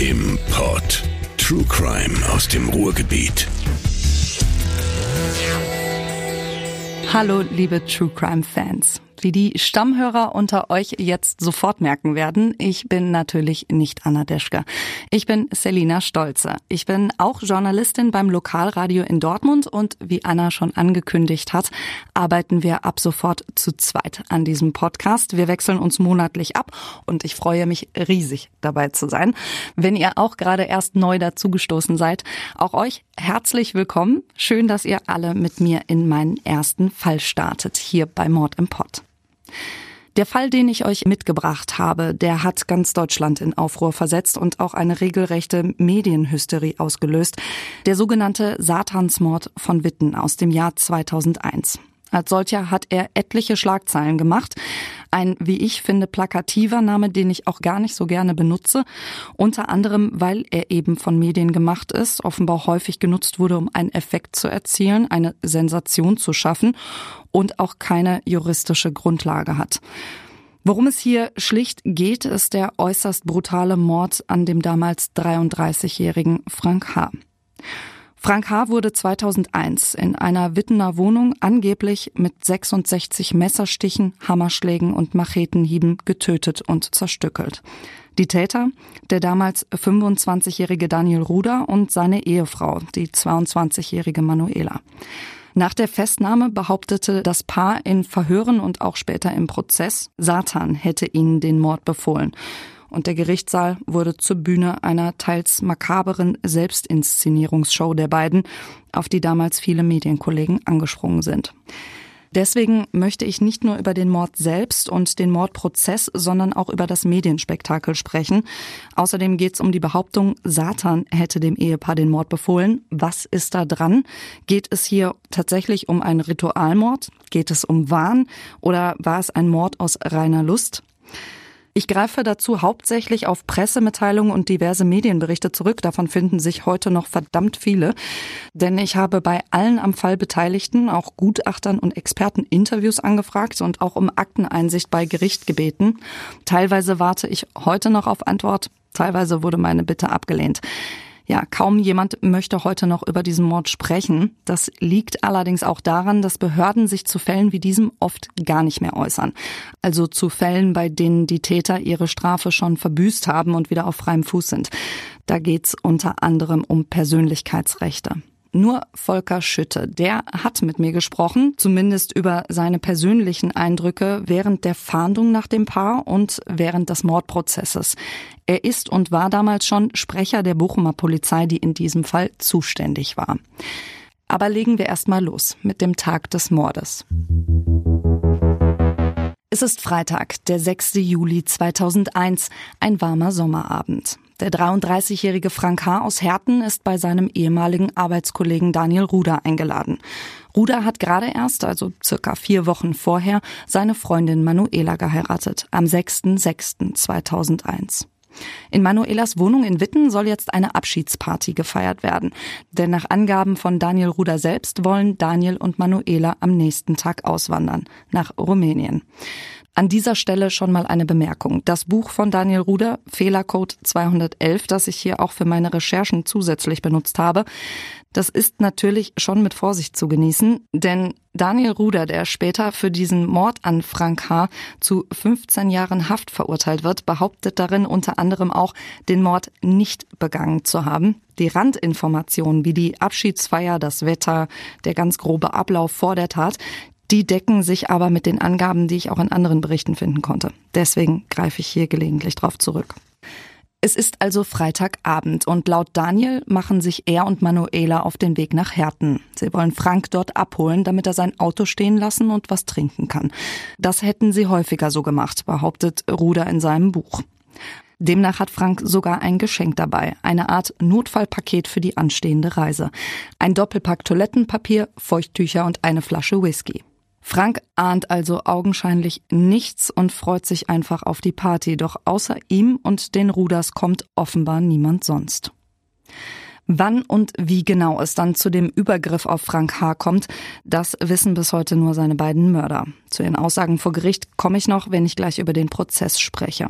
im Pod. True Crime aus dem Ruhrgebiet. Hallo, liebe True Crime Fans. Wie die Stammhörer unter euch jetzt sofort merken werden, ich bin natürlich nicht Anna Deschke. Ich bin Selina Stolze. Ich bin auch Journalistin beim Lokalradio in Dortmund und wie Anna schon angekündigt hat, arbeiten wir ab sofort zu zweit an diesem Podcast. Wir wechseln uns monatlich ab und ich freue mich riesig dabei zu sein. Wenn ihr auch gerade erst neu dazugestoßen seid, auch euch herzlich willkommen. Schön, dass ihr alle mit mir in meinen ersten Fall startet, hier bei Mord im Pott. Der Fall, den ich euch mitgebracht habe, der hat ganz Deutschland in Aufruhr versetzt und auch eine regelrechte Medienhysterie ausgelöst. Der sogenannte Satansmord von Witten aus dem Jahr 2001. Als solcher hat er etliche Schlagzeilen gemacht. Ein, wie ich finde, plakativer Name, den ich auch gar nicht so gerne benutze. Unter anderem, weil er eben von Medien gemacht ist, offenbar häufig genutzt wurde, um einen Effekt zu erzielen, eine Sensation zu schaffen und auch keine juristische Grundlage hat. Worum es hier schlicht geht, ist der äußerst brutale Mord an dem damals 33-jährigen Frank H. Frank H. wurde 2001 in einer Wittener Wohnung angeblich mit 66 Messerstichen, Hammerschlägen und Machetenhieben getötet und zerstückelt. Die Täter, der damals 25-jährige Daniel Ruder und seine Ehefrau, die 22-jährige Manuela. Nach der Festnahme behauptete das Paar in Verhören und auch später im Prozess, Satan hätte ihnen den Mord befohlen und der Gerichtssaal wurde zur Bühne einer teils makaberen Selbstinszenierungsshow der beiden, auf die damals viele Medienkollegen angesprungen sind. Deswegen möchte ich nicht nur über den Mord selbst und den Mordprozess, sondern auch über das Medienspektakel sprechen. Außerdem geht es um die Behauptung, Satan hätte dem Ehepaar den Mord befohlen. Was ist da dran? Geht es hier tatsächlich um einen Ritualmord? Geht es um Wahn? Oder war es ein Mord aus reiner Lust? Ich greife dazu hauptsächlich auf Pressemitteilungen und diverse Medienberichte zurück. Davon finden sich heute noch verdammt viele. Denn ich habe bei allen am Fall Beteiligten, auch Gutachtern und Experten Interviews angefragt und auch um Akteneinsicht bei Gericht gebeten. Teilweise warte ich heute noch auf Antwort. Teilweise wurde meine Bitte abgelehnt. Ja, kaum jemand möchte heute noch über diesen Mord sprechen. Das liegt allerdings auch daran, dass Behörden sich zu Fällen wie diesem oft gar nicht mehr äußern. Also zu Fällen, bei denen die Täter ihre Strafe schon verbüßt haben und wieder auf freiem Fuß sind. Da geht's unter anderem um Persönlichkeitsrechte. Nur Volker Schütte, der hat mit mir gesprochen, zumindest über seine persönlichen Eindrücke während der Fahndung nach dem Paar und während des Mordprozesses. Er ist und war damals schon Sprecher der Bochumer Polizei, die in diesem Fall zuständig war. Aber legen wir erstmal los mit dem Tag des Mordes. Es ist Freitag, der 6. Juli 2001, ein warmer Sommerabend. Der 33-jährige Frank H. aus Herten ist bei seinem ehemaligen Arbeitskollegen Daniel Ruder eingeladen. Ruder hat gerade erst, also circa vier Wochen vorher, seine Freundin Manuela geheiratet, am 6.6.2001. In Manuelas Wohnung in Witten soll jetzt eine Abschiedsparty gefeiert werden. Denn nach Angaben von Daniel Ruder selbst wollen Daniel und Manuela am nächsten Tag auswandern nach Rumänien. An dieser Stelle schon mal eine Bemerkung. Das Buch von Daniel Ruder, Fehlercode 211, das ich hier auch für meine Recherchen zusätzlich benutzt habe, das ist natürlich schon mit Vorsicht zu genießen, denn Daniel Ruder, der später für diesen Mord an Frank H. zu 15 Jahren Haft verurteilt wird, behauptet darin unter anderem auch, den Mord nicht begangen zu haben. Die Randinformationen wie die Abschiedsfeier, das Wetter, der ganz grobe Ablauf vor der Tat, die decken sich aber mit den Angaben, die ich auch in anderen Berichten finden konnte. Deswegen greife ich hier gelegentlich drauf zurück. Es ist also Freitagabend und laut Daniel machen sich er und Manuela auf den Weg nach Herten. Sie wollen Frank dort abholen, damit er sein Auto stehen lassen und was trinken kann. Das hätten sie häufiger so gemacht, behauptet Ruder in seinem Buch. Demnach hat Frank sogar ein Geschenk dabei, eine Art Notfallpaket für die anstehende Reise. Ein Doppelpack Toilettenpapier, Feuchttücher und eine Flasche Whisky. Frank ahnt also augenscheinlich nichts und freut sich einfach auf die Party, doch außer ihm und den Ruders kommt offenbar niemand sonst. Wann und wie genau es dann zu dem Übergriff auf Frank H. kommt, das wissen bis heute nur seine beiden Mörder. Zu ihren Aussagen vor Gericht komme ich noch, wenn ich gleich über den Prozess spreche.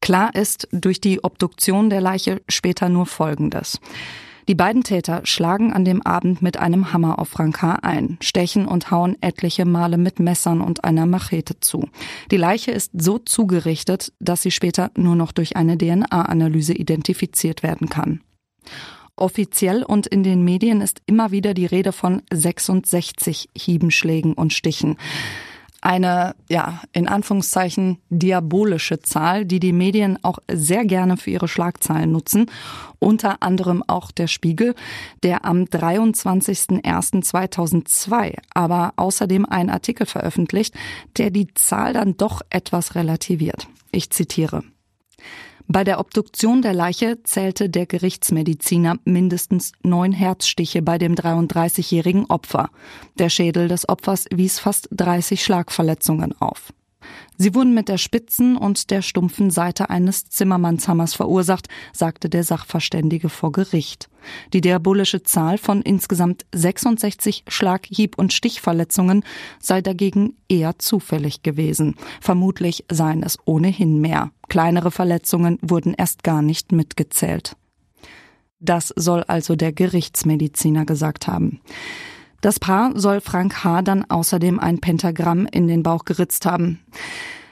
Klar ist durch die Obduktion der Leiche später nur Folgendes. Die beiden Täter schlagen an dem Abend mit einem Hammer auf Frank H. ein, stechen und hauen etliche Male mit Messern und einer Machete zu. Die Leiche ist so zugerichtet, dass sie später nur noch durch eine DNA-Analyse identifiziert werden kann. Offiziell und in den Medien ist immer wieder die Rede von 66 Hiebenschlägen und Stichen eine, ja, in Anführungszeichen diabolische Zahl, die die Medien auch sehr gerne für ihre Schlagzeilen nutzen. Unter anderem auch der Spiegel, der am 23.01.2002 aber außerdem einen Artikel veröffentlicht, der die Zahl dann doch etwas relativiert. Ich zitiere. Bei der Obduktion der Leiche zählte der Gerichtsmediziner mindestens neun Herzstiche bei dem 33-jährigen Opfer. Der Schädel des Opfers wies fast 30 Schlagverletzungen auf. Sie wurden mit der spitzen und der stumpfen Seite eines Zimmermannshammers verursacht, sagte der Sachverständige vor Gericht. Die diabolische Zahl von insgesamt 66 Schlag-, Hieb- und Stichverletzungen sei dagegen eher zufällig gewesen. Vermutlich seien es ohnehin mehr. Kleinere Verletzungen wurden erst gar nicht mitgezählt. Das soll also der Gerichtsmediziner gesagt haben. Das Paar soll Frank H. dann außerdem ein Pentagramm in den Bauch geritzt haben.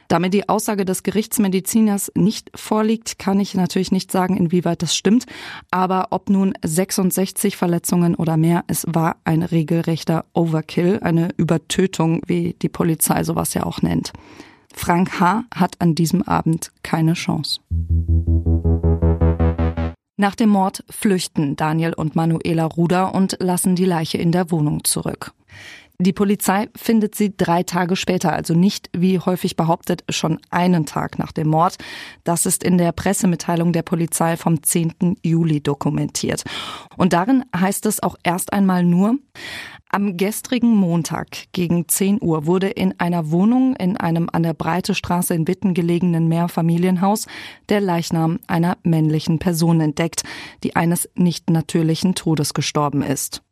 Damit die Aussage des Gerichtsmediziners nicht vorliegt, kann ich natürlich nicht sagen, inwieweit das stimmt. Aber ob nun 66 Verletzungen oder mehr, es war ein regelrechter Overkill, eine Übertötung, wie die Polizei sowas ja auch nennt. Frank H. hat an diesem Abend keine Chance. Nach dem Mord flüchten Daniel und Manuela Ruder und lassen die Leiche in der Wohnung zurück. Die Polizei findet sie drei Tage später, also nicht, wie häufig behauptet, schon einen Tag nach dem Mord. Das ist in der Pressemitteilung der Polizei vom 10. Juli dokumentiert. Und darin heißt es auch erst einmal nur, am gestrigen Montag gegen 10 Uhr wurde in einer Wohnung in einem an der Breite Straße in Witten gelegenen Mehrfamilienhaus der Leichnam einer männlichen Person entdeckt, die eines nicht natürlichen Todes gestorben ist.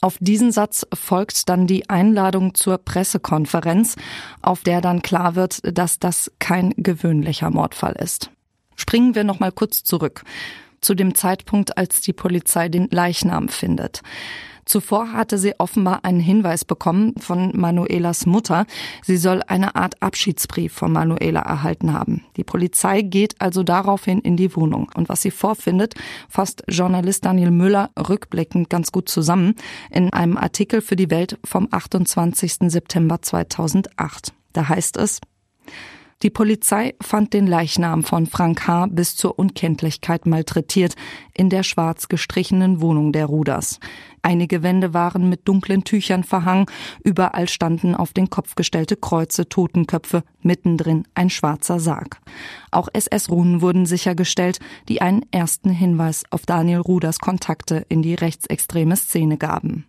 Auf diesen Satz folgt dann die Einladung zur Pressekonferenz, auf der dann klar wird, dass das kein gewöhnlicher Mordfall ist. Springen wir noch mal kurz zurück zu dem Zeitpunkt, als die Polizei den Leichnam findet. Zuvor hatte sie offenbar einen Hinweis bekommen von Manuelas Mutter. Sie soll eine Art Abschiedsbrief von Manuela erhalten haben. Die Polizei geht also daraufhin in die Wohnung. Und was sie vorfindet, fasst Journalist Daniel Müller rückblickend ganz gut zusammen in einem Artikel für die Welt vom 28. September 2008. Da heißt es, die Polizei fand den Leichnam von Frank H. bis zur Unkenntlichkeit malträtiert in der schwarz gestrichenen Wohnung der Ruders. Einige Wände waren mit dunklen Tüchern verhangen, überall standen auf den Kopf gestellte Kreuze, Totenköpfe, mittendrin ein schwarzer Sarg. Auch SS-Runen wurden sichergestellt, die einen ersten Hinweis auf Daniel Ruders Kontakte in die rechtsextreme Szene gaben.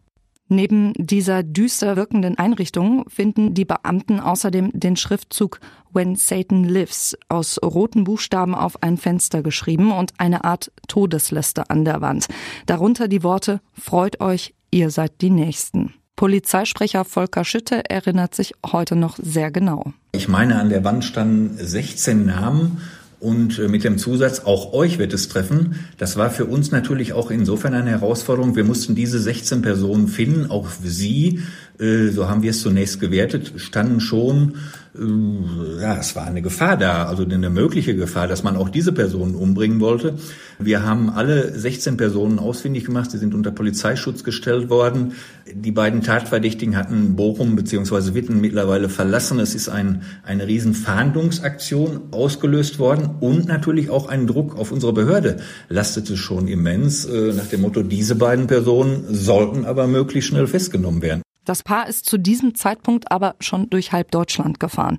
Neben dieser düster wirkenden Einrichtung finden die Beamten außerdem den Schriftzug When Satan Lives aus roten Buchstaben auf ein Fenster geschrieben und eine Art Todesliste an der Wand. Darunter die Worte Freut euch, ihr seid die Nächsten. Polizeisprecher Volker Schütte erinnert sich heute noch sehr genau. Ich meine, an der Wand standen 16 Namen und äh, mit dem Zusatz, auch euch wird es treffen. Das war für uns natürlich auch insofern eine Herausforderung. Wir mussten diese 16 Personen finden. Auch sie, so haben wir es zunächst gewertet, standen schon äh, ja, es war eine Gefahr da, also eine mögliche Gefahr, dass man auch diese Personen umbringen wollte. Wir haben alle 16 Personen ausfindig gemacht, sie sind unter Polizeischutz gestellt worden. Die beiden Tatverdächtigen hatten Bochum bzw. Witten mittlerweile verlassen. Es ist ein, eine riesen Fahndungsaktion ausgelöst worden und natürlich auch ein Druck auf unsere Behörde lastete schon immens äh, nach dem Motto, diese beiden Personen sollten aber möglichst schnell festgenommen werden. Das Paar ist zu diesem Zeitpunkt aber schon durch halb Deutschland gefahren.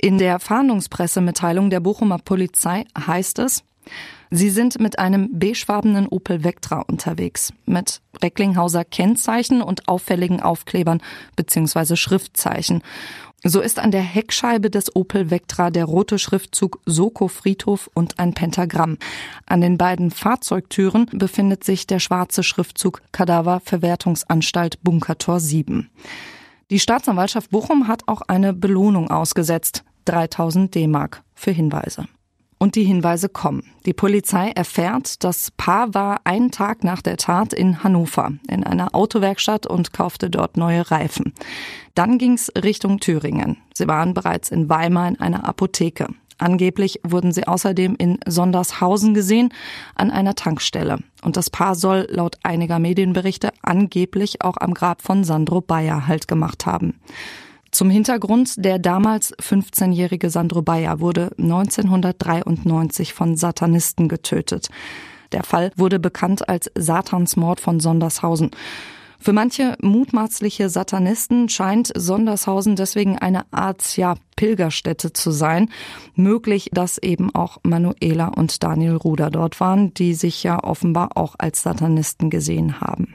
In der Fahndungspressemitteilung der Bochumer Polizei heißt es, Sie sind mit einem beigefarbenen Opel Vectra unterwegs, mit Recklinghauser Kennzeichen und auffälligen Aufklebern bzw. Schriftzeichen. So ist an der Heckscheibe des Opel Vectra der rote Schriftzug Soko Friedhof und ein Pentagramm. An den beiden Fahrzeugtüren befindet sich der schwarze Schriftzug Kadaver Verwertungsanstalt Bunkertor 7. Die Staatsanwaltschaft Bochum hat auch eine Belohnung ausgesetzt. 3000 D-Mark für Hinweise. Und die Hinweise kommen. Die Polizei erfährt, das Paar war einen Tag nach der Tat in Hannover in einer Autowerkstatt und kaufte dort neue Reifen. Dann ging's Richtung Thüringen. Sie waren bereits in Weimar in einer Apotheke. Angeblich wurden sie außerdem in Sondershausen gesehen, an einer Tankstelle. Und das Paar soll laut einiger Medienberichte angeblich auch am Grab von Sandro Bayer Halt gemacht haben. Zum Hintergrund, der damals 15-jährige Sandro Bayer wurde 1993 von Satanisten getötet. Der Fall wurde bekannt als Satansmord von Sondershausen. Für manche mutmaßliche Satanisten scheint Sondershausen deswegen eine Art ja, Pilgerstätte zu sein. Möglich, dass eben auch Manuela und Daniel Ruder dort waren, die sich ja offenbar auch als Satanisten gesehen haben.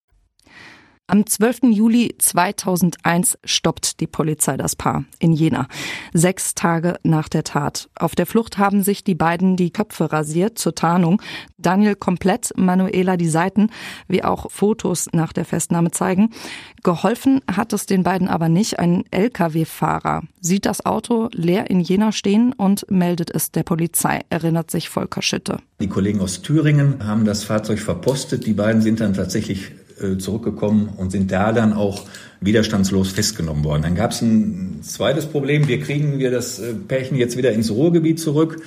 Am 12. Juli 2001 stoppt die Polizei das Paar in Jena. Sechs Tage nach der Tat. Auf der Flucht haben sich die beiden die Köpfe rasiert zur Tarnung. Daniel komplett, Manuela die Seiten, wie auch Fotos nach der Festnahme zeigen. Geholfen hat es den beiden aber nicht. Ein Lkw-Fahrer sieht das Auto leer in Jena stehen und meldet es der Polizei, erinnert sich Volker Schütte. Die Kollegen aus Thüringen haben das Fahrzeug verpostet. Die beiden sind dann tatsächlich zurückgekommen und sind da dann auch widerstandslos festgenommen worden. Dann gab es ein zweites Problem. Wir kriegen wir das äh, Pärchen jetzt wieder ins Ruhrgebiet zurück.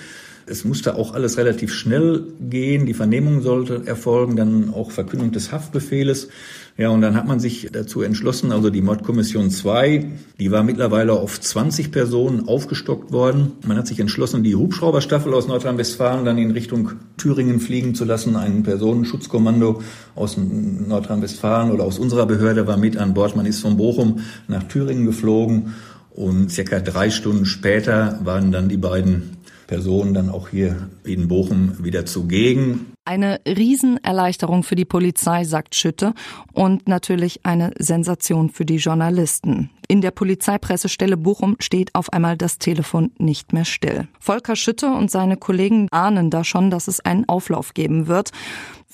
Es musste auch alles relativ schnell gehen. Die Vernehmung sollte erfolgen, dann auch Verkündung des Haftbefehles. Ja, und dann hat man sich dazu entschlossen, also die Mordkommission 2, die war mittlerweile auf 20 Personen aufgestockt worden. Man hat sich entschlossen, die Hubschrauberstaffel aus Nordrhein-Westfalen dann in Richtung Thüringen fliegen zu lassen. Ein Personenschutzkommando aus Nordrhein-Westfalen oder aus unserer Behörde war mit an Bord. Man ist von Bochum nach Thüringen geflogen und circa drei Stunden später waren dann die beiden Personen dann auch hier in Bochum wieder zugegen. Eine Riesenerleichterung für die Polizei, sagt Schütte, und natürlich eine Sensation für die Journalisten. In der Polizeipressestelle Bochum steht auf einmal das Telefon nicht mehr still. Volker Schütte und seine Kollegen ahnen da schon, dass es einen Auflauf geben wird.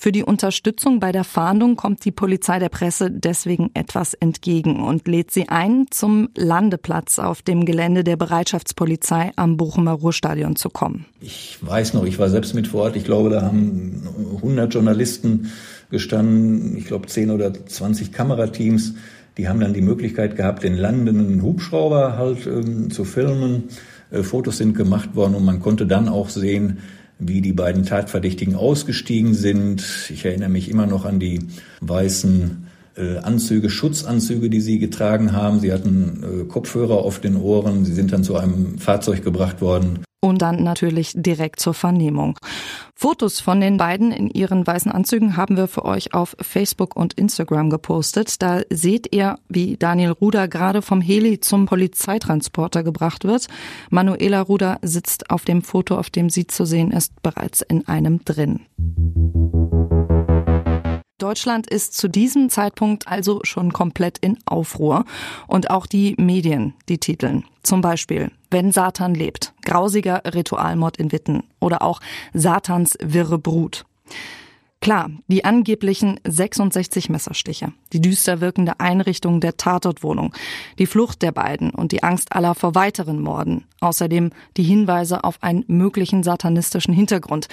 Für die Unterstützung bei der Fahndung kommt die Polizei der Presse deswegen etwas entgegen und lädt sie ein, zum Landeplatz auf dem Gelände der Bereitschaftspolizei am Bochumer Ruhrstadion zu kommen. Ich weiß noch, ich war selbst mit vor Ort. Ich glaube, da haben 100 Journalisten gestanden, ich glaube 10 oder 20 Kamerateams. Die haben dann die Möglichkeit gehabt, den landenden Hubschrauber halt ähm, zu filmen. Äh, Fotos sind gemacht worden und man konnte dann auch sehen, wie die beiden Tatverdächtigen ausgestiegen sind. Ich erinnere mich immer noch an die weißen äh, Anzüge, Schutzanzüge, die sie getragen haben. Sie hatten äh, Kopfhörer auf den Ohren. Sie sind dann zu einem Fahrzeug gebracht worden. Und dann natürlich direkt zur Vernehmung. Fotos von den beiden in ihren weißen Anzügen haben wir für euch auf Facebook und Instagram gepostet. Da seht ihr, wie Daniel Ruder gerade vom Heli zum Polizeitransporter gebracht wird. Manuela Ruder sitzt auf dem Foto, auf dem sie zu sehen ist, bereits in einem drin. Deutschland ist zu diesem Zeitpunkt also schon komplett in Aufruhr. Und auch die Medien, die titeln. Zum Beispiel, wenn Satan lebt, grausiger Ritualmord in Witten oder auch Satans wirre Brut. Klar, die angeblichen 66 Messerstiche, die düster wirkende Einrichtung der Tatortwohnung, die Flucht der beiden und die Angst aller vor weiteren Morden, außerdem die Hinweise auf einen möglichen satanistischen Hintergrund.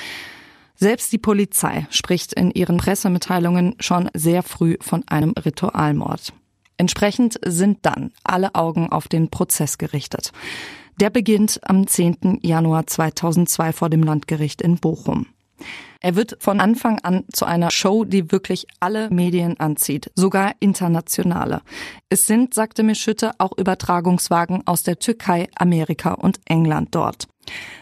Selbst die Polizei spricht in ihren Pressemitteilungen schon sehr früh von einem Ritualmord. Entsprechend sind dann alle Augen auf den Prozess gerichtet. Der beginnt am 10. Januar 2002 vor dem Landgericht in Bochum. Er wird von Anfang an zu einer Show, die wirklich alle Medien anzieht, sogar internationale. Es sind, sagte Mischütte, auch Übertragungswagen aus der Türkei, Amerika und England dort.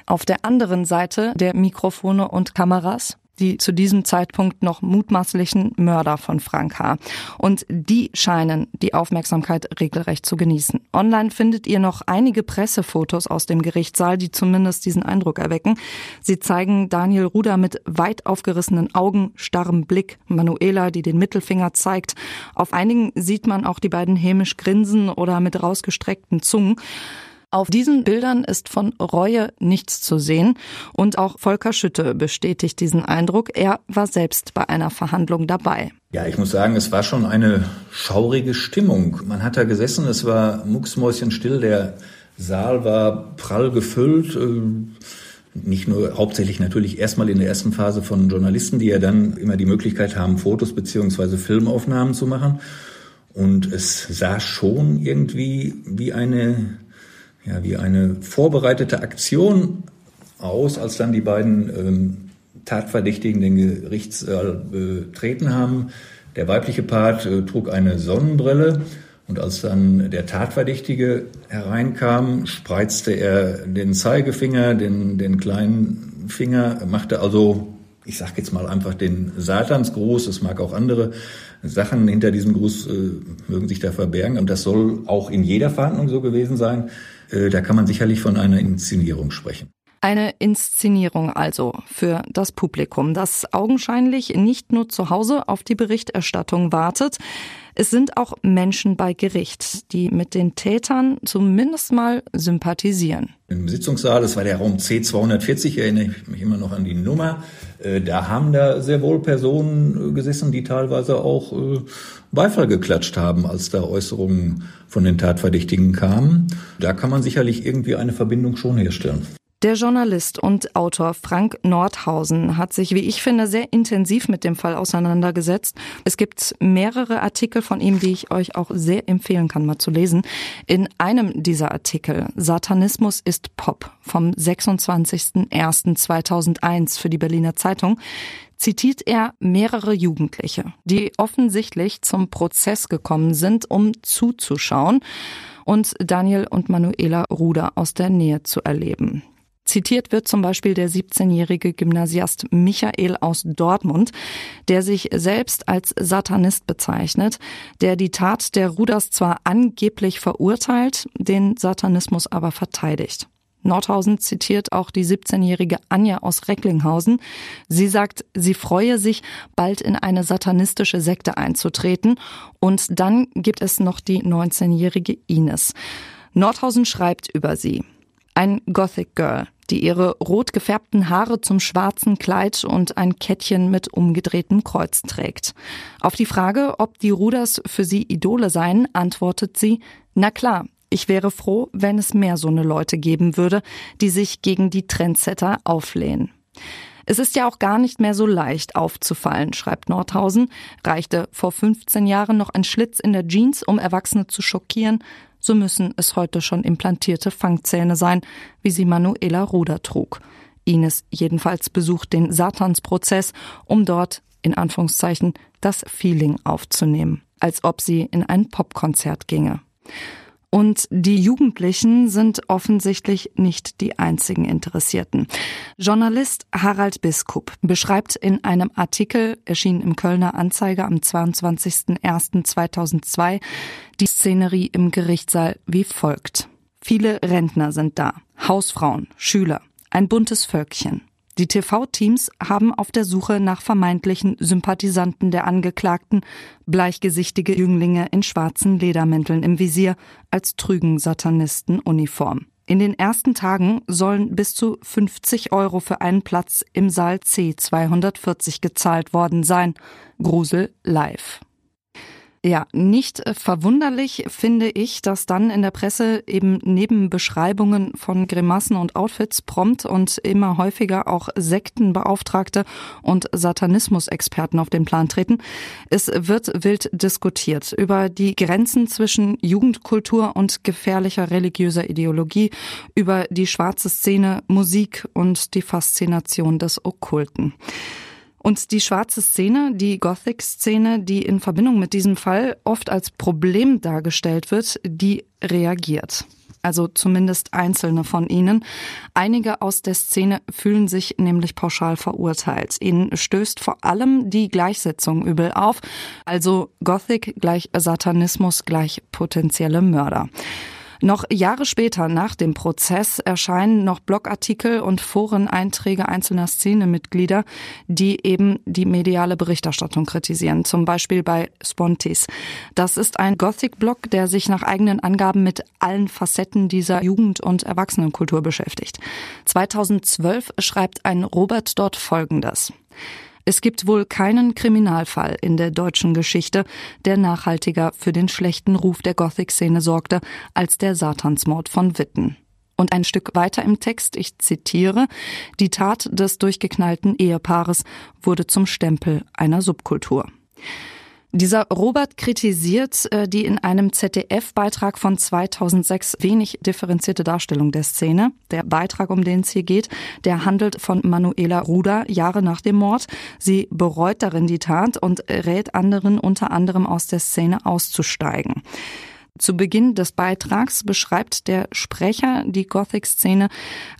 Auf der anderen Seite der Mikrofone und Kameras die zu diesem Zeitpunkt noch mutmaßlichen Mörder von Frank H. Und die scheinen die Aufmerksamkeit regelrecht zu genießen. Online findet ihr noch einige Pressefotos aus dem Gerichtssaal, die zumindest diesen Eindruck erwecken. Sie zeigen Daniel Ruder mit weit aufgerissenen Augen, starrem Blick, Manuela, die den Mittelfinger zeigt. Auf einigen sieht man auch die beiden hämisch grinsen oder mit rausgestreckten Zungen. Auf diesen Bildern ist von Reue nichts zu sehen und auch Volker Schütte bestätigt diesen Eindruck. Er war selbst bei einer Verhandlung dabei. Ja, ich muss sagen, es war schon eine schaurige Stimmung. Man hat da gesessen, es war mucksmäuschenstill, der Saal war prall gefüllt. Äh, nicht nur hauptsächlich natürlich erstmal in der ersten Phase von Journalisten, die ja dann immer die Möglichkeit haben, Fotos beziehungsweise Filmaufnahmen zu machen. Und es sah schon irgendwie wie eine ja, wie eine vorbereitete Aktion aus, als dann die beiden ähm, Tatverdächtigen den Gerichtssaal betreten haben. Der weibliche Part äh, trug eine Sonnenbrille und als dann der Tatverdächtige hereinkam, spreizte er den Zeigefinger, den, den kleinen Finger, machte also, ich sage jetzt mal einfach den Satansgruß, es mag auch andere Sachen hinter diesem Gruß äh, mögen sich da verbergen und das soll auch in jeder Verhandlung so gewesen sein. Äh, da kann man sicherlich von einer Inszenierung sprechen. Eine Inszenierung also für das Publikum, das augenscheinlich nicht nur zu Hause auf die Berichterstattung wartet. Es sind auch Menschen bei Gericht, die mit den Tätern zumindest mal sympathisieren. Im Sitzungssaal, das war der Raum C240, erinnere ich mich immer noch an die Nummer, äh, da haben da sehr wohl Personen äh, gesessen, die teilweise auch äh, Beifall geklatscht haben, als da Äußerungen von den Tatverdächtigen kamen. Da kann man sicherlich irgendwie eine Verbindung schon herstellen. Der Journalist und Autor Frank Nordhausen hat sich, wie ich finde, sehr intensiv mit dem Fall auseinandergesetzt. Es gibt mehrere Artikel von ihm, die ich euch auch sehr empfehlen kann, mal zu lesen. In einem dieser Artikel, Satanismus ist Pop, vom 26.01.2001 für die Berliner Zeitung, zitiert er mehrere Jugendliche, die offensichtlich zum Prozess gekommen sind, um zuzuschauen und Daniel und Manuela Ruder aus der Nähe zu erleben. Zitiert wird zum Beispiel der 17-jährige Gymnasiast Michael aus Dortmund, der sich selbst als Satanist bezeichnet, der die Tat der Ruders zwar angeblich verurteilt, den Satanismus aber verteidigt. Nordhausen zitiert auch die 17-jährige Anja aus Recklinghausen. Sie sagt, sie freue sich, bald in eine satanistische Sekte einzutreten. Und dann gibt es noch die 19-jährige Ines. Nordhausen schreibt über sie. Ein Gothic Girl, die ihre rot gefärbten Haare zum schwarzen Kleid und ein Kettchen mit umgedrehtem Kreuz trägt. Auf die Frage, ob die Ruders für sie Idole seien, antwortet sie, na klar, ich wäre froh, wenn es mehr so eine Leute geben würde, die sich gegen die Trendsetter auflehnen. Es ist ja auch gar nicht mehr so leicht aufzufallen, schreibt Nordhausen. Reichte vor 15 Jahren noch ein Schlitz in der Jeans, um Erwachsene zu schockieren, so müssen es heute schon implantierte Fangzähne sein, wie sie Manuela Ruder trug. Ines jedenfalls besucht den Satansprozess, um dort, in Anführungszeichen, das Feeling aufzunehmen, als ob sie in ein Popkonzert ginge. Und die Jugendlichen sind offensichtlich nicht die einzigen Interessierten. Journalist Harald Biskup beschreibt in einem Artikel, erschienen im Kölner Anzeiger am 22.01.2002, die Szenerie im Gerichtssaal wie folgt. Viele Rentner sind da, Hausfrauen, Schüler, ein buntes Völkchen. Die TV-Teams haben auf der Suche nach vermeintlichen Sympathisanten der Angeklagten bleichgesichtige Jünglinge in schwarzen Ledermänteln im Visier als trügen Satanisten Uniform. In den ersten Tagen sollen bis zu 50 Euro für einen Platz im Saal C 240 gezahlt worden sein. Grusel live. Ja, nicht verwunderlich finde ich, dass dann in der Presse eben neben Beschreibungen von Grimassen und Outfits prompt und immer häufiger auch Sektenbeauftragte und Satanismusexperten auf den Plan treten. Es wird wild diskutiert über die Grenzen zwischen Jugendkultur und gefährlicher religiöser Ideologie, über die schwarze Szene, Musik und die Faszination des Okkulten. Und die schwarze Szene, die Gothic-Szene, die in Verbindung mit diesem Fall oft als Problem dargestellt wird, die reagiert. Also zumindest einzelne von ihnen. Einige aus der Szene fühlen sich nämlich pauschal verurteilt. Ihnen stößt vor allem die Gleichsetzung übel auf. Also Gothic gleich Satanismus gleich potenzielle Mörder. Noch Jahre später nach dem Prozess erscheinen noch Blogartikel und Foreneinträge einzelner Szenemitglieder, die eben die mediale Berichterstattung kritisieren, zum Beispiel bei Spontis. Das ist ein Gothic-Blog, der sich nach eigenen Angaben mit allen Facetten dieser Jugend- und Erwachsenenkultur beschäftigt. 2012 schreibt ein Robert dort Folgendes. Es gibt wohl keinen Kriminalfall in der deutschen Geschichte, der nachhaltiger für den schlechten Ruf der Gothic-Szene sorgte als der Satansmord von Witten. Und ein Stück weiter im Text, ich zitiere, die Tat des durchgeknallten Ehepaares wurde zum Stempel einer Subkultur. Dieser Robert kritisiert äh, die in einem ZDF-Beitrag von 2006 wenig differenzierte Darstellung der Szene. Der Beitrag, um den es hier geht, der handelt von Manuela Ruder Jahre nach dem Mord. Sie bereut darin die Tat und rät anderen unter anderem aus der Szene auszusteigen. Zu Beginn des Beitrags beschreibt der Sprecher die Gothic-Szene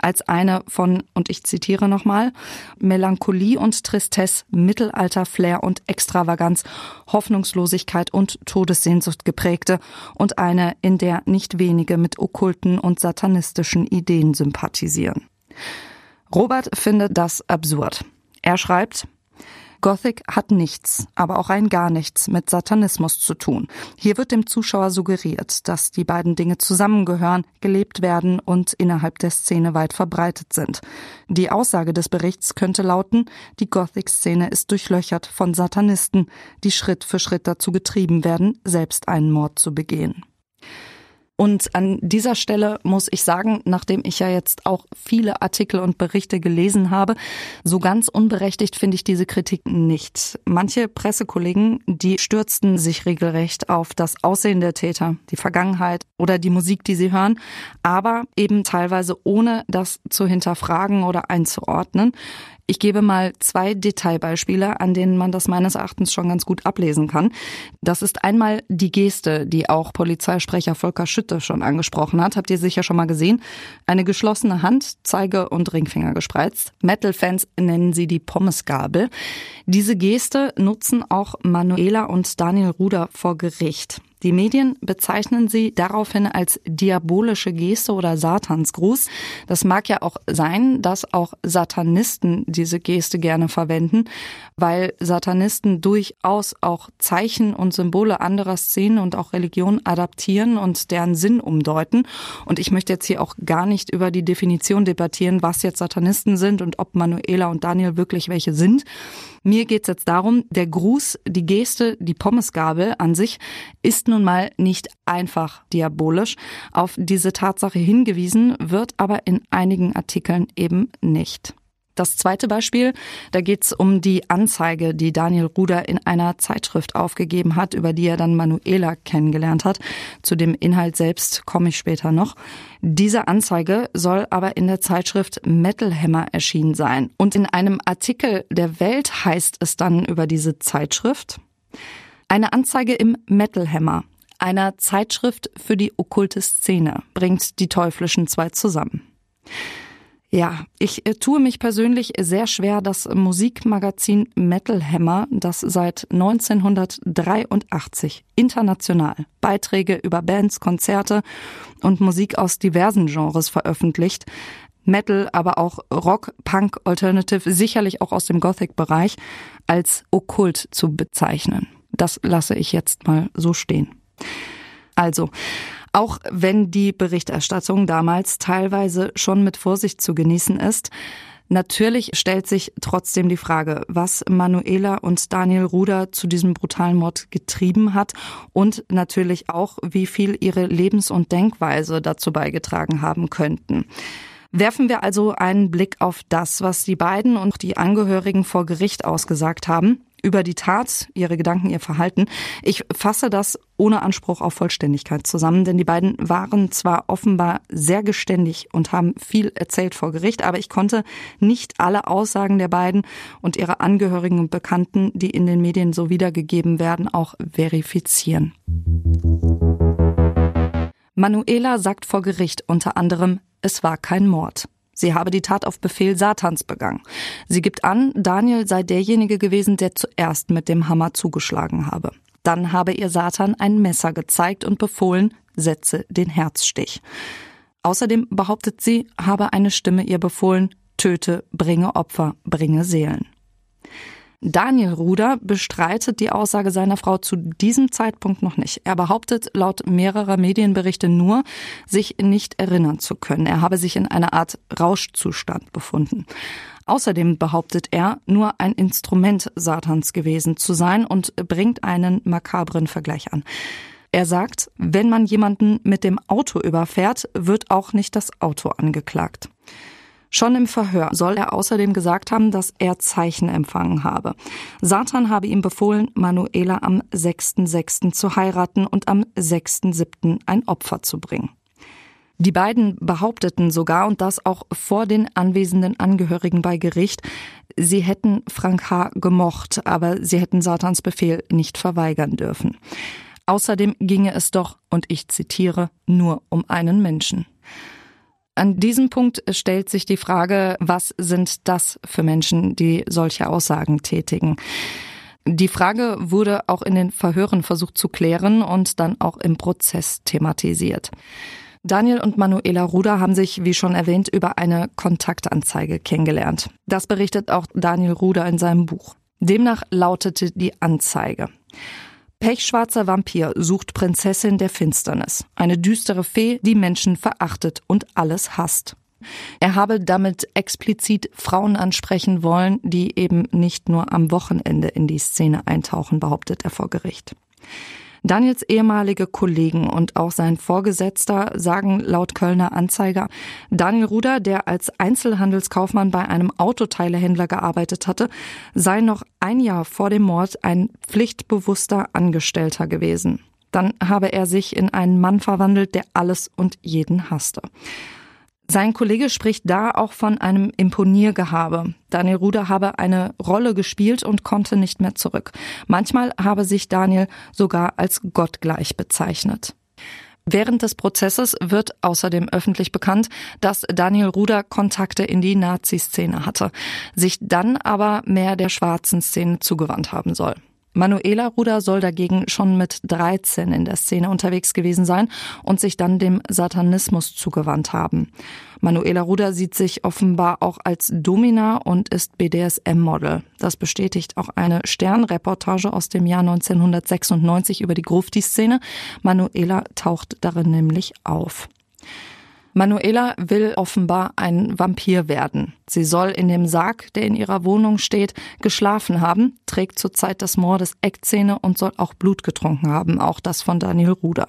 als eine von, und ich zitiere nochmal, Melancholie und Tristesse, Mittelalter-Flair und Extravaganz, Hoffnungslosigkeit und Todessehnsucht geprägte und eine, in der nicht wenige mit okkulten und satanistischen Ideen sympathisieren. Robert findet das absurd. Er schreibt, Gothic hat nichts, aber auch ein gar nichts mit Satanismus zu tun. Hier wird dem Zuschauer suggeriert, dass die beiden Dinge zusammengehören, gelebt werden und innerhalb der Szene weit verbreitet sind. Die Aussage des Berichts könnte lauten, die Gothic-Szene ist durchlöchert von Satanisten, die Schritt für Schritt dazu getrieben werden, selbst einen Mord zu begehen. Und an dieser Stelle muss ich sagen, nachdem ich ja jetzt auch viele Artikel und Berichte gelesen habe, so ganz unberechtigt finde ich diese Kritik nicht. Manche Pressekollegen, die stürzten sich regelrecht auf das Aussehen der Täter, die Vergangenheit oder die Musik, die sie hören, aber eben teilweise ohne das zu hinterfragen oder einzuordnen. Ich gebe mal zwei Detailbeispiele, an denen man das meines Erachtens schon ganz gut ablesen kann. Das ist einmal die Geste, die auch Polizeisprecher Volker Schütte schon angesprochen hat. Habt ihr sicher schon mal gesehen? Eine geschlossene Hand, Zeige und Ringfinger gespreizt. Metal-Fans nennen sie die Pommesgabel. Diese Geste nutzen auch Manuela und Daniel Ruder vor Gericht. Die Medien bezeichnen sie daraufhin als diabolische Geste oder Satansgruß. Das mag ja auch sein, dass auch Satanisten diese Geste gerne verwenden, weil Satanisten durchaus auch Zeichen und Symbole anderer Szenen und auch Religionen adaptieren und deren Sinn umdeuten. Und ich möchte jetzt hier auch gar nicht über die Definition debattieren, was jetzt Satanisten sind und ob Manuela und Daniel wirklich welche sind. Mir geht's jetzt darum, der Gruß, die Geste, die Pommesgabel an sich ist nun mal nicht einfach diabolisch. Auf diese Tatsache hingewiesen wird aber in einigen Artikeln eben nicht. Das zweite Beispiel, da geht's um die Anzeige, die Daniel Ruder in einer Zeitschrift aufgegeben hat, über die er dann Manuela kennengelernt hat. Zu dem Inhalt selbst komme ich später noch. Diese Anzeige soll aber in der Zeitschrift Metal Hammer erschienen sein. Und in einem Artikel der Welt heißt es dann über diese Zeitschrift, eine Anzeige im Metal Hammer, einer Zeitschrift für die okkulte Szene, bringt die teuflischen zwei zusammen. Ja, ich äh, tue mich persönlich sehr schwer, das Musikmagazin Metal Hammer, das seit 1983 international Beiträge über Bands, Konzerte und Musik aus diversen Genres veröffentlicht, Metal, aber auch Rock, Punk, Alternative, sicherlich auch aus dem Gothic-Bereich, als okkult zu bezeichnen. Das lasse ich jetzt mal so stehen. Also, auch wenn die Berichterstattung damals teilweise schon mit Vorsicht zu genießen ist, Natürlich stellt sich trotzdem die Frage, was Manuela und Daniel Ruder zu diesem brutalen Mord getrieben hat und natürlich auch, wie viel ihre Lebens- und Denkweise dazu beigetragen haben könnten. Werfen wir also einen Blick auf das, was die beiden und die Angehörigen vor Gericht ausgesagt haben über die Tat, ihre Gedanken, ihr Verhalten. Ich fasse das ohne Anspruch auf Vollständigkeit zusammen, denn die beiden waren zwar offenbar sehr geständig und haben viel erzählt vor Gericht, aber ich konnte nicht alle Aussagen der beiden und ihrer Angehörigen und Bekannten, die in den Medien so wiedergegeben werden, auch verifizieren. Manuela sagt vor Gericht unter anderem, es war kein Mord. Sie habe die Tat auf Befehl Satans begangen. Sie gibt an, Daniel sei derjenige gewesen, der zuerst mit dem Hammer zugeschlagen habe. Dann habe ihr Satan ein Messer gezeigt und befohlen, setze den Herzstich. Außerdem behauptet sie, habe eine Stimme ihr befohlen, töte, bringe Opfer, bringe Seelen. Daniel Ruder bestreitet die Aussage seiner Frau zu diesem Zeitpunkt noch nicht. Er behauptet laut mehrerer Medienberichte nur, sich nicht erinnern zu können. Er habe sich in einer Art Rauschzustand befunden. Außerdem behauptet er, nur ein Instrument Satans gewesen zu sein und bringt einen makabren Vergleich an. Er sagt, wenn man jemanden mit dem Auto überfährt, wird auch nicht das Auto angeklagt. Schon im Verhör soll er außerdem gesagt haben, dass er Zeichen empfangen habe. Satan habe ihm befohlen, Manuela am 6.6. zu heiraten und am 6.7. ein Opfer zu bringen. Die beiden behaupteten sogar, und das auch vor den anwesenden Angehörigen bei Gericht, sie hätten Frank H. gemocht, aber sie hätten Satans Befehl nicht verweigern dürfen. Außerdem ginge es doch, und ich zitiere, nur um einen Menschen. An diesem Punkt stellt sich die Frage, was sind das für Menschen, die solche Aussagen tätigen? Die Frage wurde auch in den Verhören versucht zu klären und dann auch im Prozess thematisiert. Daniel und Manuela Ruder haben sich, wie schon erwähnt, über eine Kontaktanzeige kennengelernt. Das berichtet auch Daniel Ruder in seinem Buch. Demnach lautete die Anzeige. Pechschwarzer Vampir sucht Prinzessin der Finsternis, eine düstere Fee, die Menschen verachtet und alles hasst. Er habe damit explizit Frauen ansprechen wollen, die eben nicht nur am Wochenende in die Szene eintauchen, behauptet er vor Gericht. Daniels ehemalige Kollegen und auch sein Vorgesetzter sagen laut Kölner Anzeiger, Daniel Ruder, der als Einzelhandelskaufmann bei einem Autoteilehändler gearbeitet hatte, sei noch ein Jahr vor dem Mord ein pflichtbewusster Angestellter gewesen. Dann habe er sich in einen Mann verwandelt, der alles und jeden hasste. Sein Kollege spricht da auch von einem Imponiergehabe. Daniel Ruder habe eine Rolle gespielt und konnte nicht mehr zurück. Manchmal habe sich Daniel sogar als gottgleich bezeichnet. Während des Prozesses wird außerdem öffentlich bekannt, dass Daniel Ruder Kontakte in die Nazi-Szene hatte, sich dann aber mehr der schwarzen Szene zugewandt haben soll. Manuela Ruder soll dagegen schon mit 13 in der Szene unterwegs gewesen sein und sich dann dem Satanismus zugewandt haben. Manuela Ruder sieht sich offenbar auch als Domina und ist BDSM-Model. Das bestätigt auch eine Sternreportage aus dem Jahr 1996 über die Grufti-Szene. Manuela taucht darin nämlich auf. Manuela will offenbar ein Vampir werden. Sie soll in dem Sarg, der in ihrer Wohnung steht, geschlafen haben, trägt zur Zeit des Mordes Eckzähne und soll auch Blut getrunken haben, auch das von Daniel Ruder.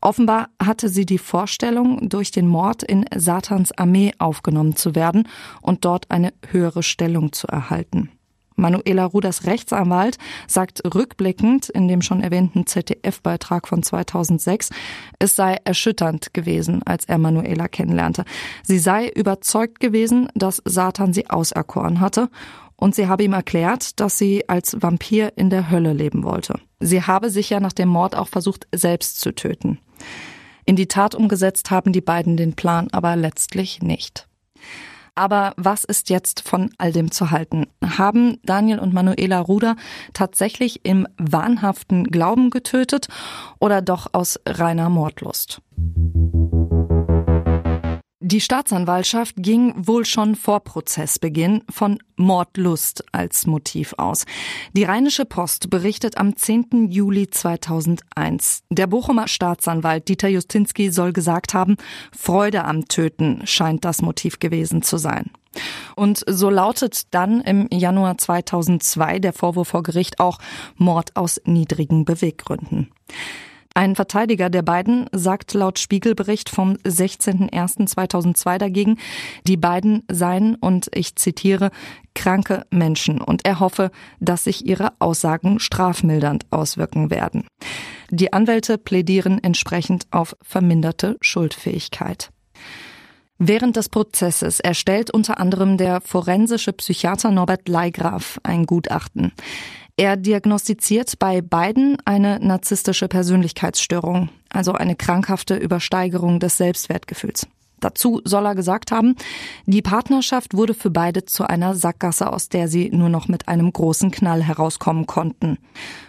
Offenbar hatte sie die Vorstellung, durch den Mord in Satans Armee aufgenommen zu werden und dort eine höhere Stellung zu erhalten. Manuela Ruders Rechtsanwalt sagt rückblickend in dem schon erwähnten ZDF-Beitrag von 2006, es sei erschütternd gewesen, als er Manuela kennenlernte. Sie sei überzeugt gewesen, dass Satan sie auserkoren hatte und sie habe ihm erklärt, dass sie als Vampir in der Hölle leben wollte. Sie habe sich ja nach dem Mord auch versucht, selbst zu töten. In die Tat umgesetzt haben die beiden den Plan aber letztlich nicht. Aber was ist jetzt von all dem zu halten? Haben Daniel und Manuela Ruder tatsächlich im wahnhaften Glauben getötet oder doch aus reiner Mordlust? Die Staatsanwaltschaft ging wohl schon vor Prozessbeginn von Mordlust als Motiv aus. Die Rheinische Post berichtet am 10. Juli 2001. Der Bochumer Staatsanwalt Dieter Justinski soll gesagt haben, Freude am Töten scheint das Motiv gewesen zu sein. Und so lautet dann im Januar 2002 der Vorwurf vor Gericht auch Mord aus niedrigen Beweggründen. Ein Verteidiger der beiden sagt laut Spiegelbericht vom 16.01.2002 dagegen, die beiden seien, und ich zitiere, kranke Menschen und er hoffe, dass sich ihre Aussagen strafmildernd auswirken werden. Die Anwälte plädieren entsprechend auf verminderte Schuldfähigkeit. Während des Prozesses erstellt unter anderem der forensische Psychiater Norbert Leigraf ein Gutachten. Er diagnostiziert bei beiden eine narzisstische Persönlichkeitsstörung, also eine krankhafte Übersteigerung des Selbstwertgefühls. Dazu soll er gesagt haben, die Partnerschaft wurde für beide zu einer Sackgasse, aus der sie nur noch mit einem großen Knall herauskommen konnten.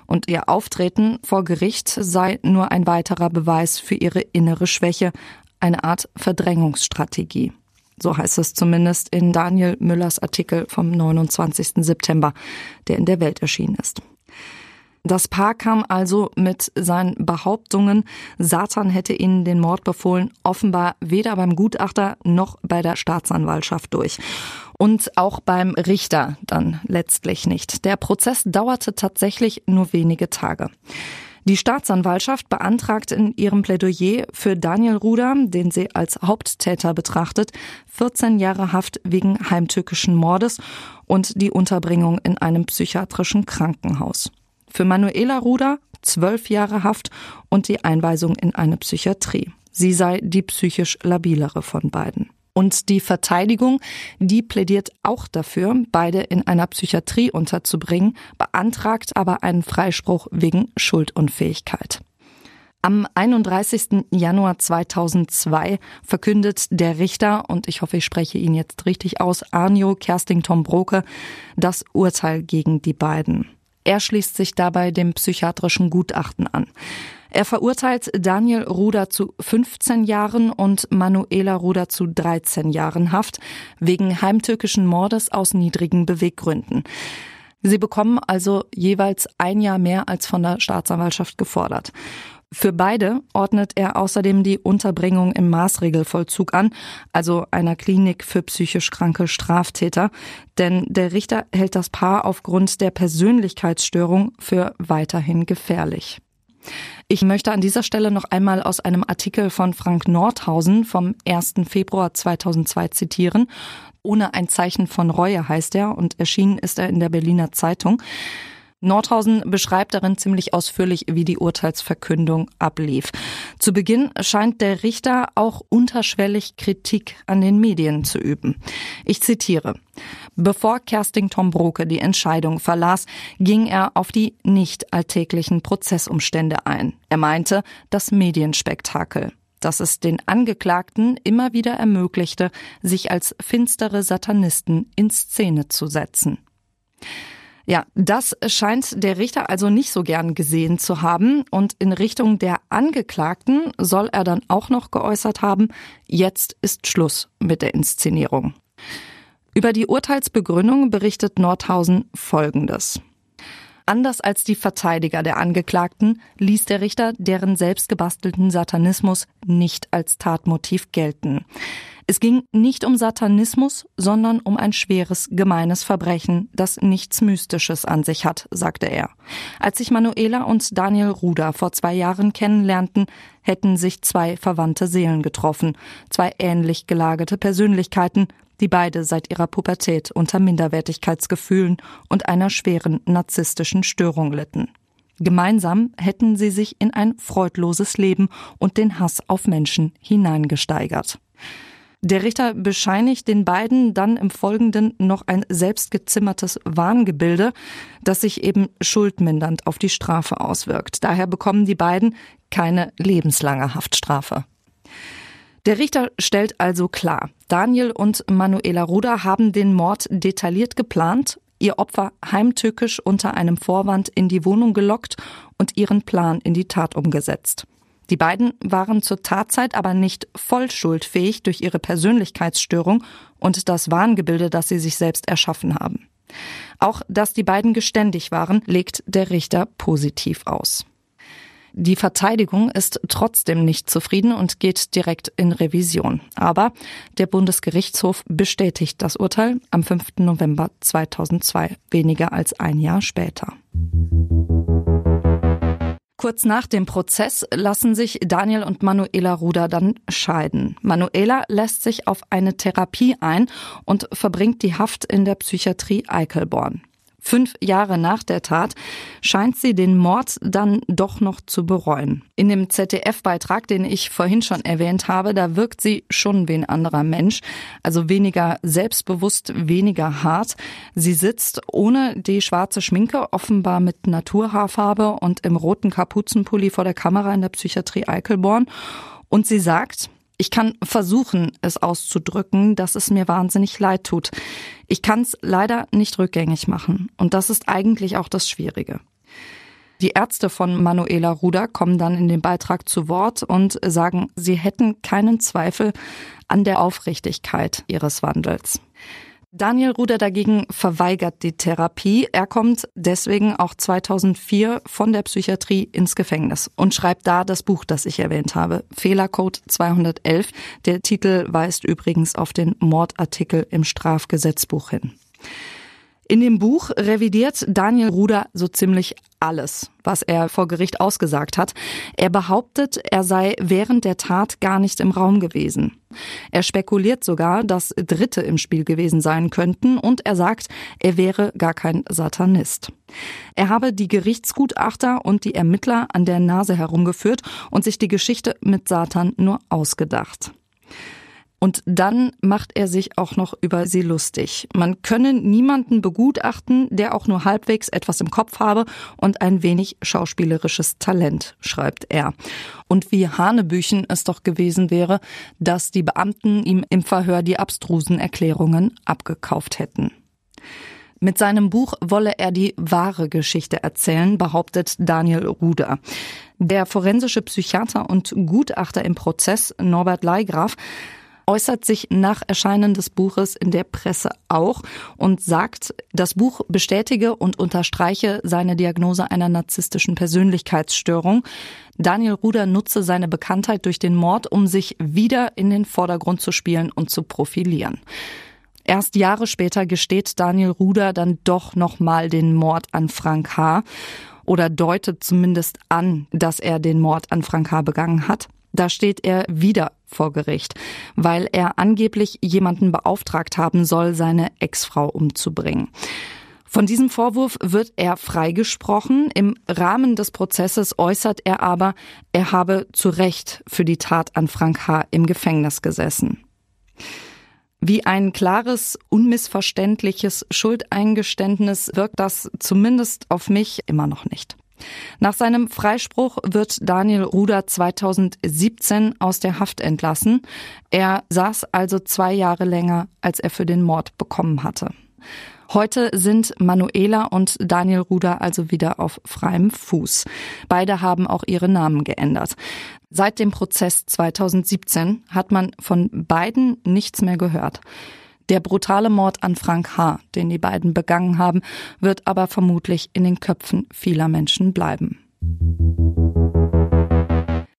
Und ihr Auftreten vor Gericht sei nur ein weiterer Beweis für ihre innere Schwäche, eine Art Verdrängungsstrategie. So heißt es zumindest in Daniel Müllers Artikel vom 29. September, der in der Welt erschienen ist. Das Paar kam also mit seinen Behauptungen, Satan hätte ihnen den Mord befohlen, offenbar weder beim Gutachter noch bei der Staatsanwaltschaft durch. Und auch beim Richter dann letztlich nicht. Der Prozess dauerte tatsächlich nur wenige Tage. Die Staatsanwaltschaft beantragt in ihrem Plädoyer für Daniel Ruder, den sie als Haupttäter betrachtet, 14 Jahre Haft wegen heimtückischen Mordes und die Unterbringung in einem psychiatrischen Krankenhaus. Für Manuela Ruder zwölf Jahre Haft und die Einweisung in eine Psychiatrie. Sie sei die psychisch labilere von beiden. Und die Verteidigung, die plädiert auch dafür, beide in einer Psychiatrie unterzubringen, beantragt aber einen Freispruch wegen Schuldunfähigkeit. Am 31. Januar 2002 verkündet der Richter, und ich hoffe, ich spreche ihn jetzt richtig aus, Arnio Kerstington Broke, das Urteil gegen die beiden. Er schließt sich dabei dem psychiatrischen Gutachten an. Er verurteilt Daniel Ruder zu 15 Jahren und Manuela Ruder zu 13 Jahren Haft wegen heimtückischen Mordes aus niedrigen Beweggründen. Sie bekommen also jeweils ein Jahr mehr als von der Staatsanwaltschaft gefordert. Für beide ordnet er außerdem die Unterbringung im Maßregelvollzug an, also einer Klinik für psychisch kranke Straftäter, denn der Richter hält das Paar aufgrund der Persönlichkeitsstörung für weiterhin gefährlich. Ich möchte an dieser Stelle noch einmal aus einem Artikel von Frank Nordhausen vom 1. Februar 2002 zitieren. Ohne ein Zeichen von Reue heißt er und erschienen ist er in der Berliner Zeitung. Nordhausen beschreibt darin ziemlich ausführlich, wie die Urteilsverkündung ablief. Zu Beginn scheint der Richter auch unterschwellig Kritik an den Medien zu üben. Ich zitiere. Bevor Kerstin Tombroke die Entscheidung verlas, ging er auf die nicht alltäglichen Prozessumstände ein. Er meinte, das Medienspektakel dass es den Angeklagten immer wieder ermöglichte, sich als finstere Satanisten in Szene zu setzen. Ja, das scheint der Richter also nicht so gern gesehen zu haben. Und in Richtung der Angeklagten soll er dann auch noch geäußert haben, jetzt ist Schluss mit der Inszenierung. Über die Urteilsbegründung berichtet Nordhausen Folgendes. Anders als die Verteidiger der Angeklagten ließ der Richter deren selbstgebastelten Satanismus nicht als Tatmotiv gelten. Es ging nicht um Satanismus, sondern um ein schweres, gemeines Verbrechen, das nichts Mystisches an sich hat, sagte er. Als sich Manuela und Daniel Ruder vor zwei Jahren kennenlernten, hätten sich zwei verwandte Seelen getroffen, zwei ähnlich gelagerte Persönlichkeiten, die beide seit ihrer Pubertät unter Minderwertigkeitsgefühlen und einer schweren narzisstischen Störung litten. Gemeinsam hätten sie sich in ein freudloses Leben und den Hass auf Menschen hineingesteigert. Der Richter bescheinigt den beiden dann im Folgenden noch ein selbstgezimmertes Wahngebilde, das sich eben schuldmindernd auf die Strafe auswirkt. Daher bekommen die beiden keine lebenslange Haftstrafe. Der Richter stellt also klar, Daniel und Manuela Ruder haben den Mord detailliert geplant, ihr Opfer heimtückisch unter einem Vorwand in die Wohnung gelockt und ihren Plan in die Tat umgesetzt. Die beiden waren zur Tatzeit aber nicht voll schuldfähig durch ihre Persönlichkeitsstörung und das Wahngebilde, das sie sich selbst erschaffen haben. Auch dass die beiden geständig waren, legt der Richter positiv aus. Die Verteidigung ist trotzdem nicht zufrieden und geht direkt in Revision. Aber der Bundesgerichtshof bestätigt das Urteil am 5. November 2002, weniger als ein Jahr später. Kurz nach dem Prozess lassen sich Daniel und Manuela Ruder dann scheiden. Manuela lässt sich auf eine Therapie ein und verbringt die Haft in der Psychiatrie Eichelborn. Fünf Jahre nach der Tat scheint sie den Mord dann doch noch zu bereuen. In dem ZDF-Beitrag, den ich vorhin schon erwähnt habe, da wirkt sie schon wie ein anderer Mensch, also weniger selbstbewusst, weniger hart. Sie sitzt ohne die schwarze Schminke, offenbar mit Naturhaarfarbe und im roten Kapuzenpulli vor der Kamera in der Psychiatrie Eichelborn. Und sie sagt, ich kann versuchen, es auszudrücken, dass es mir wahnsinnig leid tut. Ich kann es leider nicht rückgängig machen. Und das ist eigentlich auch das Schwierige. Die Ärzte von Manuela Ruder kommen dann in dem Beitrag zu Wort und sagen, sie hätten keinen Zweifel an der Aufrichtigkeit ihres Wandels. Daniel Ruder dagegen verweigert die Therapie. Er kommt deswegen auch 2004 von der Psychiatrie ins Gefängnis und schreibt da das Buch, das ich erwähnt habe, Fehlercode 211. Der Titel weist übrigens auf den Mordartikel im Strafgesetzbuch hin. In dem Buch revidiert Daniel Ruder so ziemlich alles, was er vor Gericht ausgesagt hat. Er behauptet, er sei während der Tat gar nicht im Raum gewesen. Er spekuliert sogar, dass Dritte im Spiel gewesen sein könnten und er sagt, er wäre gar kein Satanist. Er habe die Gerichtsgutachter und die Ermittler an der Nase herumgeführt und sich die Geschichte mit Satan nur ausgedacht. Und dann macht er sich auch noch über sie lustig. Man könne niemanden begutachten, der auch nur halbwegs etwas im Kopf habe und ein wenig schauspielerisches Talent, schreibt er. Und wie Hanebüchen es doch gewesen wäre, dass die Beamten ihm im Verhör die abstrusen Erklärungen abgekauft hätten. Mit seinem Buch wolle er die wahre Geschichte erzählen, behauptet Daniel Ruder. Der forensische Psychiater und Gutachter im Prozess Norbert Leigraf äußert sich nach Erscheinen des Buches in der Presse auch und sagt, das Buch bestätige und unterstreiche seine Diagnose einer narzisstischen Persönlichkeitsstörung. Daniel Ruder nutze seine Bekanntheit durch den Mord, um sich wieder in den Vordergrund zu spielen und zu profilieren. Erst Jahre später gesteht Daniel Ruder dann doch nochmal den Mord an Frank H. oder deutet zumindest an, dass er den Mord an Frank H. begangen hat. Da steht er wieder vor Gericht, weil er angeblich jemanden beauftragt haben soll, seine Ex-Frau umzubringen. Von diesem Vorwurf wird er freigesprochen. Im Rahmen des Prozesses äußert er aber, er habe zu Recht für die Tat an Frank H. im Gefängnis gesessen. Wie ein klares, unmissverständliches Schuldeingeständnis wirkt das zumindest auf mich immer noch nicht. Nach seinem Freispruch wird Daniel Ruder 2017 aus der Haft entlassen. Er saß also zwei Jahre länger, als er für den Mord bekommen hatte. Heute sind Manuela und Daniel Ruder also wieder auf freiem Fuß. Beide haben auch ihre Namen geändert. Seit dem Prozess 2017 hat man von beiden nichts mehr gehört. Der brutale Mord an Frank H., den die beiden begangen haben, wird aber vermutlich in den Köpfen vieler Menschen bleiben.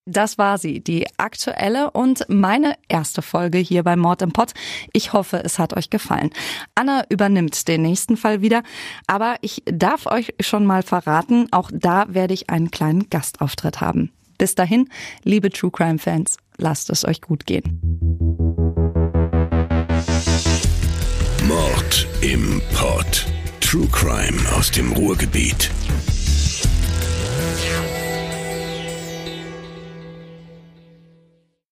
Das war sie, die aktuelle und meine erste Folge hier bei Mord im Pott. Ich hoffe, es hat euch gefallen. Anna übernimmt den nächsten Fall wieder, aber ich darf euch schon mal verraten, auch da werde ich einen kleinen Gastauftritt haben. Bis dahin, liebe True Crime Fans, lasst es euch gut gehen. Im Pod. True Crime aus dem Ruhrgebiet.